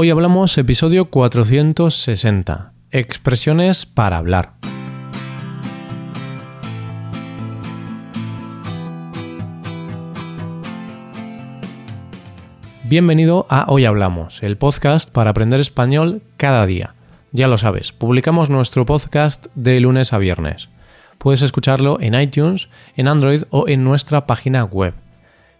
Hoy hablamos episodio 460, expresiones para hablar. Bienvenido a Hoy Hablamos, el podcast para aprender español cada día. Ya lo sabes, publicamos nuestro podcast de lunes a viernes. Puedes escucharlo en iTunes, en Android o en nuestra página web.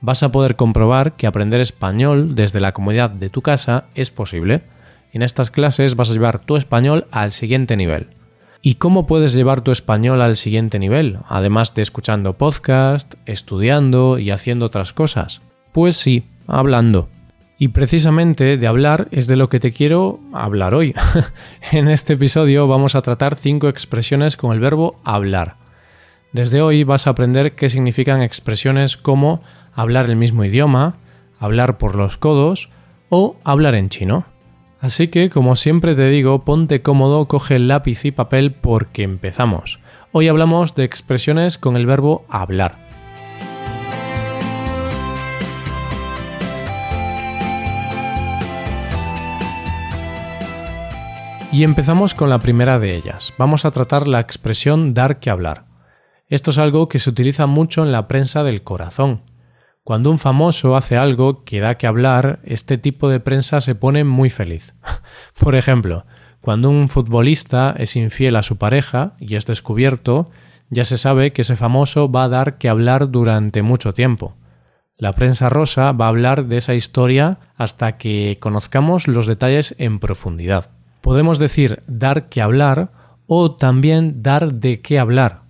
vas a poder comprobar que aprender español desde la comodidad de tu casa es posible. En estas clases vas a llevar tu español al siguiente nivel. ¿Y cómo puedes llevar tu español al siguiente nivel, además de escuchando podcast, estudiando y haciendo otras cosas? Pues sí, hablando. Y precisamente de hablar es de lo que te quiero hablar hoy. en este episodio vamos a tratar cinco expresiones con el verbo hablar. Desde hoy vas a aprender qué significan expresiones como hablar el mismo idioma, hablar por los codos o hablar en chino. Así que, como siempre te digo, ponte cómodo, coge lápiz y papel porque empezamos. Hoy hablamos de expresiones con el verbo hablar. Y empezamos con la primera de ellas. Vamos a tratar la expresión dar que hablar. Esto es algo que se utiliza mucho en la prensa del corazón, cuando un famoso hace algo que da que hablar, este tipo de prensa se pone muy feliz. Por ejemplo, cuando un futbolista es infiel a su pareja y es descubierto, ya se sabe que ese famoso va a dar que hablar durante mucho tiempo. La prensa rosa va a hablar de esa historia hasta que conozcamos los detalles en profundidad. Podemos decir dar que hablar o también dar de qué hablar,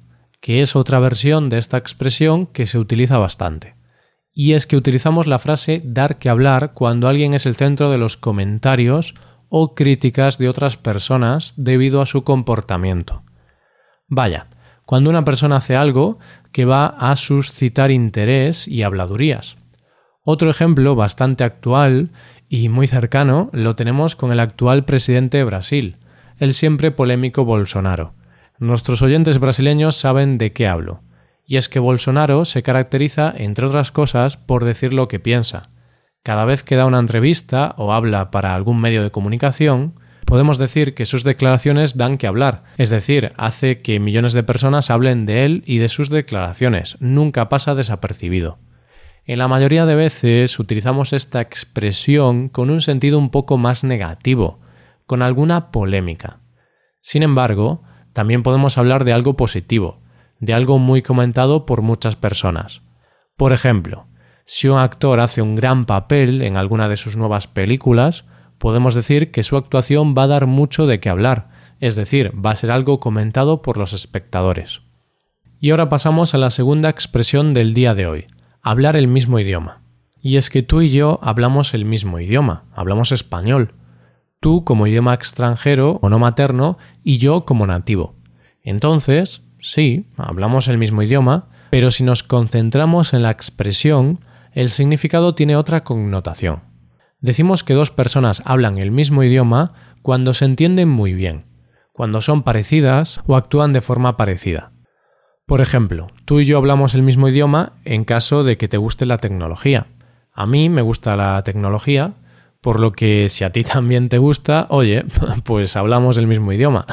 que es otra versión de esta expresión que se utiliza bastante y es que utilizamos la frase dar que hablar cuando alguien es el centro de los comentarios o críticas de otras personas debido a su comportamiento. Vaya, cuando una persona hace algo que va a suscitar interés y habladurías. Otro ejemplo bastante actual y muy cercano lo tenemos con el actual presidente de Brasil, el siempre polémico Bolsonaro. Nuestros oyentes brasileños saben de qué hablo y es que Bolsonaro se caracteriza, entre otras cosas, por decir lo que piensa. Cada vez que da una entrevista o habla para algún medio de comunicación, podemos decir que sus declaraciones dan que hablar, es decir, hace que millones de personas hablen de él y de sus declaraciones, nunca pasa desapercibido. En la mayoría de veces utilizamos esta expresión con un sentido un poco más negativo, con alguna polémica. Sin embargo, también podemos hablar de algo positivo, de algo muy comentado por muchas personas. Por ejemplo, si un actor hace un gran papel en alguna de sus nuevas películas, podemos decir que su actuación va a dar mucho de qué hablar, es decir, va a ser algo comentado por los espectadores. Y ahora pasamos a la segunda expresión del día de hoy, hablar el mismo idioma. Y es que tú y yo hablamos el mismo idioma, hablamos español. Tú como idioma extranjero o no materno y yo como nativo. Entonces, sí, hablamos el mismo idioma, pero si nos concentramos en la expresión, el significado tiene otra connotación. Decimos que dos personas hablan el mismo idioma cuando se entienden muy bien, cuando son parecidas o actúan de forma parecida. Por ejemplo, tú y yo hablamos el mismo idioma en caso de que te guste la tecnología. A mí me gusta la tecnología, por lo que si a ti también te gusta, oye, pues hablamos el mismo idioma.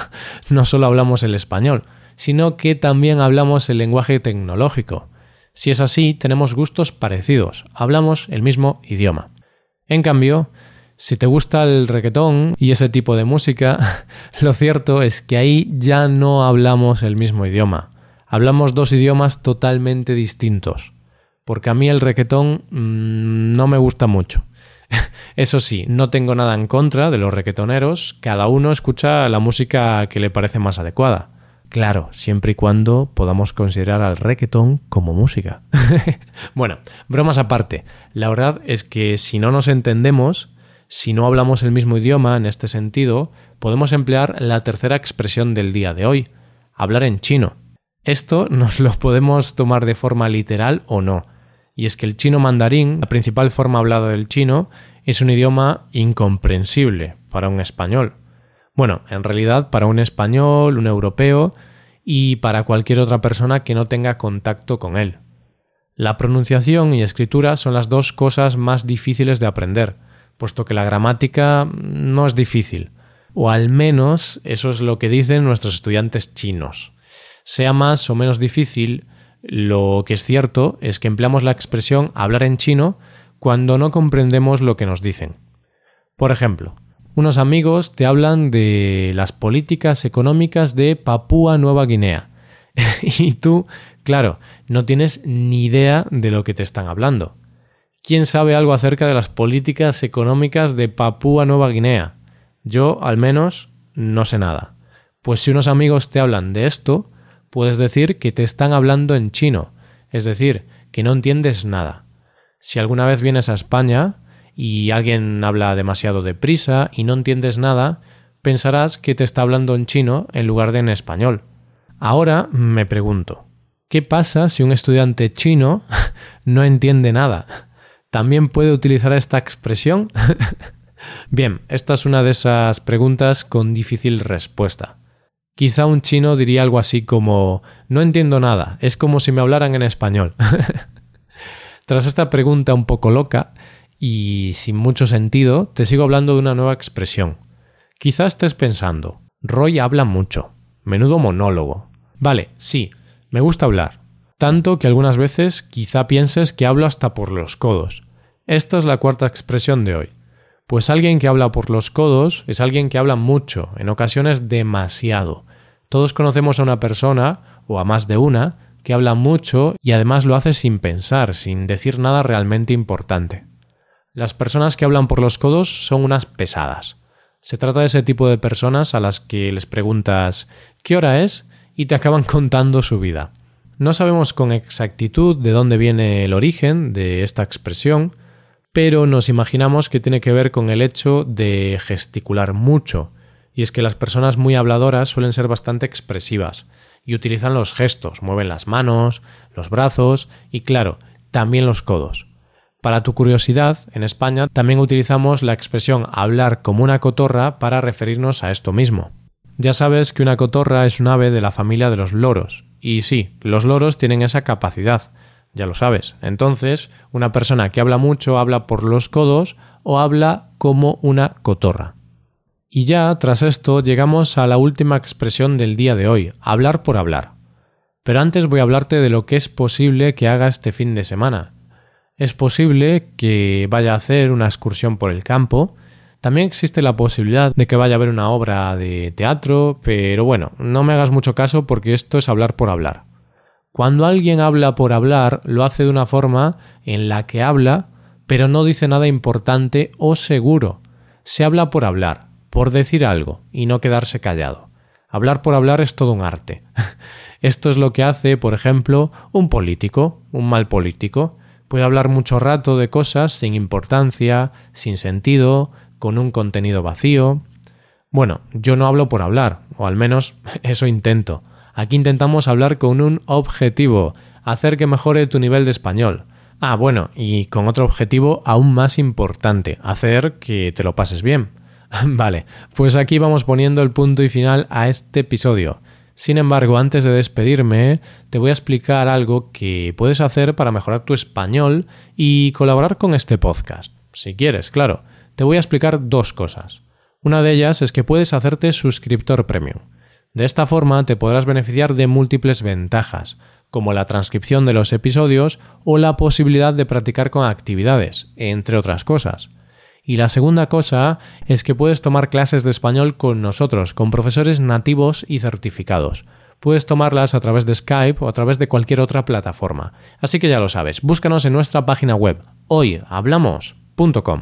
No solo hablamos el español, sino que también hablamos el lenguaje tecnológico. Si es así, tenemos gustos parecidos, hablamos el mismo idioma. En cambio, si te gusta el reggaetón y ese tipo de música, lo cierto es que ahí ya no hablamos el mismo idioma. Hablamos dos idiomas totalmente distintos. Porque a mí el reggaetón mm, no me gusta mucho. Eso sí, no tengo nada en contra de los reggaetoneros, cada uno escucha la música que le parece más adecuada. Claro, siempre y cuando podamos considerar al reggaetón como música. bueno, bromas aparte, la verdad es que si no nos entendemos, si no hablamos el mismo idioma en este sentido, podemos emplear la tercera expresión del día de hoy, hablar en chino. Esto nos lo podemos tomar de forma literal o no. Y es que el chino mandarín, la principal forma hablada del chino, es un idioma incomprensible para un español. Bueno, en realidad para un español, un europeo y para cualquier otra persona que no tenga contacto con él. La pronunciación y escritura son las dos cosas más difíciles de aprender, puesto que la gramática no es difícil, o al menos eso es lo que dicen nuestros estudiantes chinos. Sea más o menos difícil, lo que es cierto es que empleamos la expresión hablar en chino cuando no comprendemos lo que nos dicen. Por ejemplo, unos amigos te hablan de las políticas económicas de Papúa Nueva Guinea y tú, claro, no tienes ni idea de lo que te están hablando. ¿Quién sabe algo acerca de las políticas económicas de Papúa Nueva Guinea? Yo, al menos, no sé nada. Pues si unos amigos te hablan de esto, puedes decir que te están hablando en chino, es decir, que no entiendes nada. Si alguna vez vienes a España y alguien habla demasiado deprisa y no entiendes nada, pensarás que te está hablando en chino en lugar de en español. Ahora me pregunto, ¿qué pasa si un estudiante chino no entiende nada? ¿También puede utilizar esta expresión? Bien, esta es una de esas preguntas con difícil respuesta. Quizá un chino diría algo así como no entiendo nada, es como si me hablaran en español. Tras esta pregunta un poco loca y sin mucho sentido, te sigo hablando de una nueva expresión. Quizá estés pensando, Roy habla mucho, menudo monólogo. Vale, sí, me gusta hablar, tanto que algunas veces quizá pienses que hablo hasta por los codos. Esta es la cuarta expresión de hoy. Pues alguien que habla por los codos es alguien que habla mucho, en ocasiones demasiado. Todos conocemos a una persona, o a más de una, que habla mucho y además lo hace sin pensar, sin decir nada realmente importante. Las personas que hablan por los codos son unas pesadas. Se trata de ese tipo de personas a las que les preguntas ¿qué hora es? y te acaban contando su vida. No sabemos con exactitud de dónde viene el origen de esta expresión, pero nos imaginamos que tiene que ver con el hecho de gesticular mucho, y es que las personas muy habladoras suelen ser bastante expresivas, y utilizan los gestos, mueven las manos, los brazos y claro, también los codos. Para tu curiosidad, en España también utilizamos la expresión hablar como una cotorra para referirnos a esto mismo. Ya sabes que una cotorra es un ave de la familia de los loros, y sí, los loros tienen esa capacidad, ya lo sabes. Entonces, una persona que habla mucho habla por los codos o habla como una cotorra. Y ya, tras esto, llegamos a la última expresión del día de hoy, hablar por hablar. Pero antes voy a hablarte de lo que es posible que haga este fin de semana. Es posible que vaya a hacer una excursión por el campo, también existe la posibilidad de que vaya a ver una obra de teatro, pero bueno, no me hagas mucho caso porque esto es hablar por hablar. Cuando alguien habla por hablar, lo hace de una forma en la que habla, pero no dice nada importante o seguro. Se habla por hablar, por decir algo y no quedarse callado. Hablar por hablar es todo un arte. Esto es lo que hace, por ejemplo, un político, un mal político. Puede hablar mucho rato de cosas sin importancia, sin sentido, con un contenido vacío. Bueno, yo no hablo por hablar, o al menos eso intento. Aquí intentamos hablar con un objetivo, hacer que mejore tu nivel de español. Ah, bueno, y con otro objetivo aún más importante, hacer que te lo pases bien. vale, pues aquí vamos poniendo el punto y final a este episodio. Sin embargo, antes de despedirme, te voy a explicar algo que puedes hacer para mejorar tu español y colaborar con este podcast. Si quieres, claro te voy a explicar dos cosas. Una de ellas es que puedes hacerte suscriptor premium. De esta forma te podrás beneficiar de múltiples ventajas, como la transcripción de los episodios o la posibilidad de practicar con actividades, entre otras cosas. Y la segunda cosa es que puedes tomar clases de español con nosotros, con profesores nativos y certificados. Puedes tomarlas a través de Skype o a través de cualquier otra plataforma. Así que ya lo sabes, búscanos en nuestra página web hoyhablamos.com.